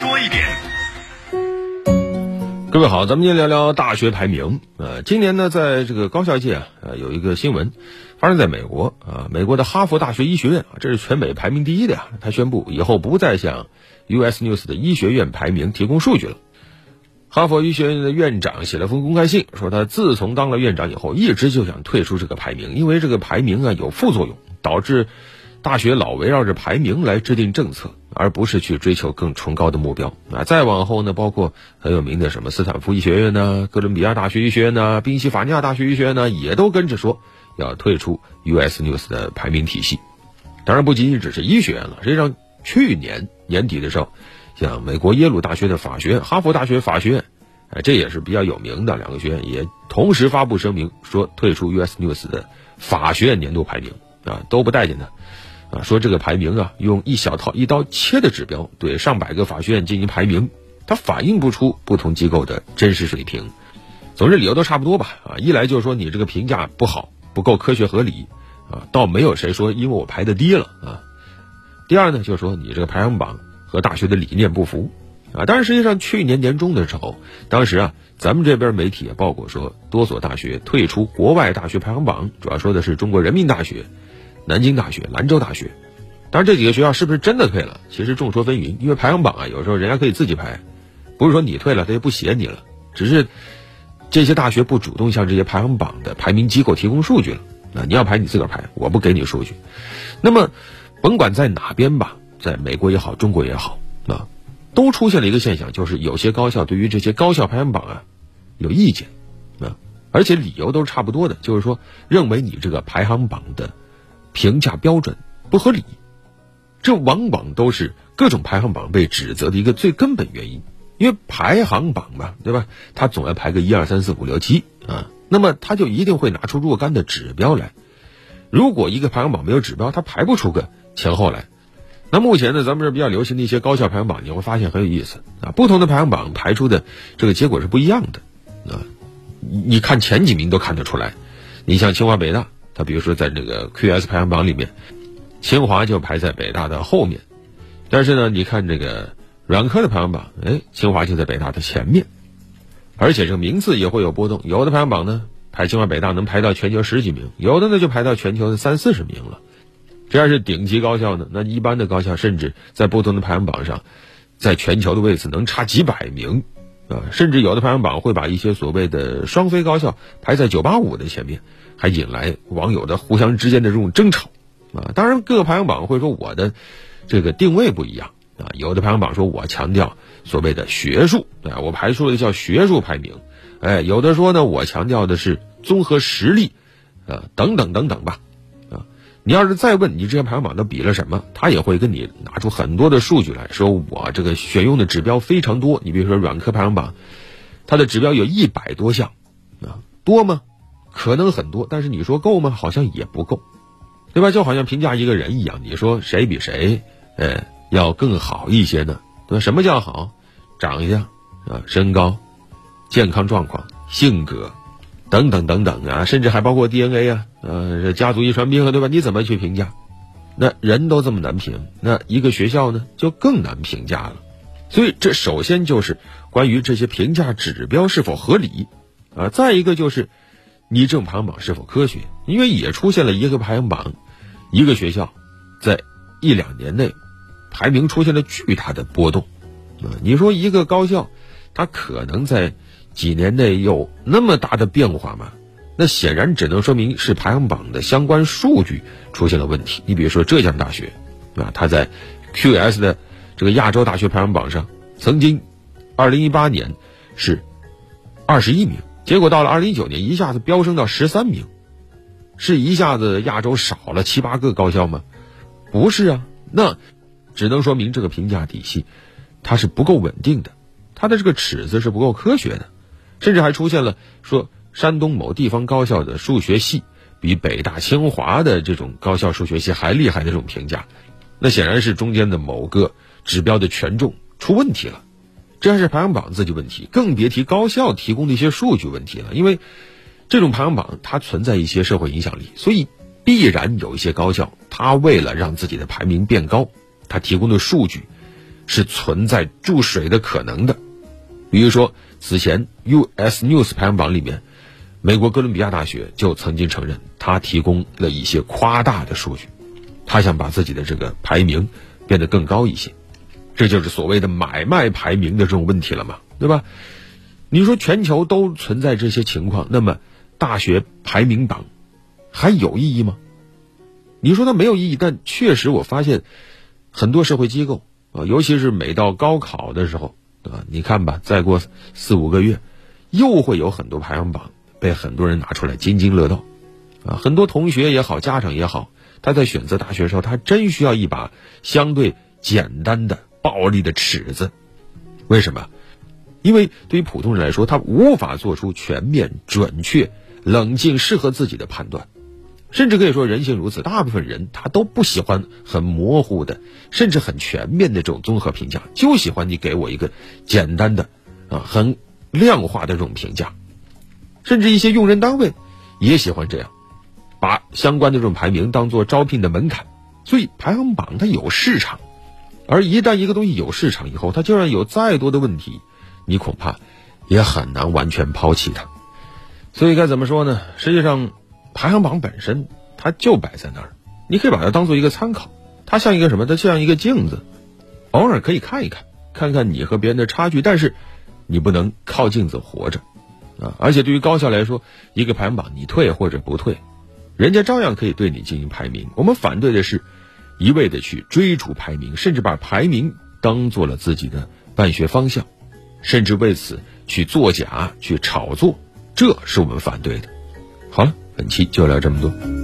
多一点。各位好，咱们今天聊聊大学排名。呃，今年呢，在这个高校界啊，呃，有一个新闻发生在美国啊，美国的哈佛大学医学院啊，这是全美排名第一的呀。他宣布以后不再向 US News 的医学院排名提供数据了。哈佛医学院的院长写了封公开信，说他自从当了院长以后，一直就想退出这个排名，因为这个排名啊有副作用，导致。大学老围绕着排名来制定政策，而不是去追求更崇高的目标啊！再往后呢，包括很有名的什么斯坦福医学院呢、哥伦比亚大学医学院呢、宾夕法尼亚大学医学院呢，也都跟着说要退出 US News 的排名体系。当然，不仅仅只是医学院了，实际上去年年底的时候，像美国耶鲁大学的法学院、哈佛大学法学院，哎，这也是比较有名的两个学院，也同时发布声明说退出 US News 的法学院年度排名啊，都不待见他。啊，说这个排名啊，用一小套一刀切的指标对上百个法学院进行排名，它反映不出不同机构的真实水平。总之理由都差不多吧。啊，一来就是说你这个评价不好，不够科学合理。啊，倒没有谁说因为我排的低了啊。第二呢，就是说你这个排行榜和大学的理念不符。啊，但是实际上去年年中的时候，当时啊，咱们这边媒体也报过说，多所大学退出国外大学排行榜，主要说的是中国人民大学。南京大学、兰州大学，当然这几个学校是不是真的退了？其实众说纷纭，因为排行榜啊，有时候人家可以自己排，不是说你退了他就不写你了，只是这些大学不主动向这些排行榜的排名机构提供数据了。那你要排你自个儿排，我不给你数据。那么，甭管在哪边吧，在美国也好，中国也好，啊，都出现了一个现象，就是有些高校对于这些高校排行榜啊有意见，啊，而且理由都是差不多的，就是说认为你这个排行榜的。评价标准不合理，这往往都是各种排行榜被指责的一个最根本原因。因为排行榜嘛，对吧？它总要排个一二三四五六七啊，那么它就一定会拿出若干的指标来。如果一个排行榜没有指标，它排不出个前后来。那目前呢，咱们这比较流行的一些高校排行榜，你会发现很有意思啊。不同的排行榜排出的这个结果是不一样的啊。你看前几名都看得出来，你像清华北大。他比如说，在这个 QS 排行榜里面，清华就排在北大的后面，但是呢，你看这个软科的排行榜，哎，清华就在北大的前面，而且这个名次也会有波动。有的排行榜呢，排清华北大能排到全球十几名，有的呢就排到全球的三四十名了。这要是顶级高校呢，那一般的高校甚至在不同的排行榜上，在全球的位置能差几百名啊，甚至有的排行榜会把一些所谓的双非高校排在九八五的前面。还引来网友的互相之间的这种争吵，啊，当然各个排行榜会说我的这个定位不一样啊，有的排行榜说我强调所谓的学术啊，我排出了叫学术排名，哎，有的说呢我强调的是综合实力，啊，等等等等吧，你要是再问你这些排行榜都比了什么，他也会跟你拿出很多的数据来说我这个选用的指标非常多，你比如说软科排行榜，它的指标有一百多项，啊，多吗？可能很多，但是你说够吗？好像也不够，对吧？就好像评价一个人一样，你说谁比谁，呃，要更好一些呢？对吧？什么叫好？长相啊，身高，健康状况，性格，等等等等啊，甚至还包括 DNA 啊，呃，家族遗传病啊，对吧？你怎么去评价？那人都这么难评，那一个学校呢，就更难评价了。所以，这首先就是关于这些评价指标是否合理啊，再一个就是。你这排行榜是否科学？因为也出现了一个排行榜，一个学校，在一两年内排名出现了巨大的波动。啊，你说一个高校，它可能在几年内有那么大的变化吗？那显然只能说明是排行榜的相关数据出现了问题。你比如说浙江大学，啊，它在 QS 的这个亚洲大学排行榜上，曾经二零一八年是二十一名。结果到了二零一九年，一下子飙升到十三名，是一下子亚洲少了七八个高校吗？不是啊，那只能说明这个评价体系它是不够稳定的，它的这个尺子是不够科学的，甚至还出现了说山东某地方高校的数学系比北大清华的这种高校数学系还厉害的这种评价，那显然是中间的某个指标的权重出问题了。这还是排行榜自己问题，更别提高校提供的一些数据问题了。因为这种排行榜它存在一些社会影响力，所以必然有一些高校，它为了让自己的排名变高，它提供的数据是存在注水的可能的。比如说，此前 U.S. News 排行榜里面，美国哥伦比亚大学就曾经承认，他提供了一些夸大的数据，他想把自己的这个排名变得更高一些，这就是所谓的买卖排名的这种问题了嘛，对吧？你说全球都存在这些情况，那么大学排名榜还有意义吗？你说它没有意义，但确实我发现很多社会机构啊，尤其是每到高考的时候。对吧？你看吧，再过四五个月，又会有很多排行榜被很多人拿出来津津乐道，啊，很多同学也好，家长也好，他在选择大学时候，他真需要一把相对简单的、暴力的尺子。为什么？因为对于普通人来说，他无法做出全面、准确、冷静、适合自己的判断。甚至可以说，人性如此，大部分人他都不喜欢很模糊的，甚至很全面的这种综合评价，就喜欢你给我一个简单的，啊，很量化的这种评价。甚至一些用人单位也喜欢这样，把相关的这种排名当做招聘的门槛。所以排行榜它有市场，而一旦一个东西有市场以后，它就算有再多的问题，你恐怕也很难完全抛弃它。所以该怎么说呢？实际上。排行榜本身，它就摆在那儿，你可以把它当做一个参考。它像一个什么？它像一个镜子，偶尔可以看一看，看看你和别人的差距。但是，你不能靠镜子活着，啊！而且对于高校来说，一个排行榜你退或者不退，人家照样可以对你进行排名。我们反对的是，一味的去追逐排名，甚至把排名当做了自己的办学方向，甚至为此去作假、去炒作，这是我们反对的。好了。本期就聊这么多。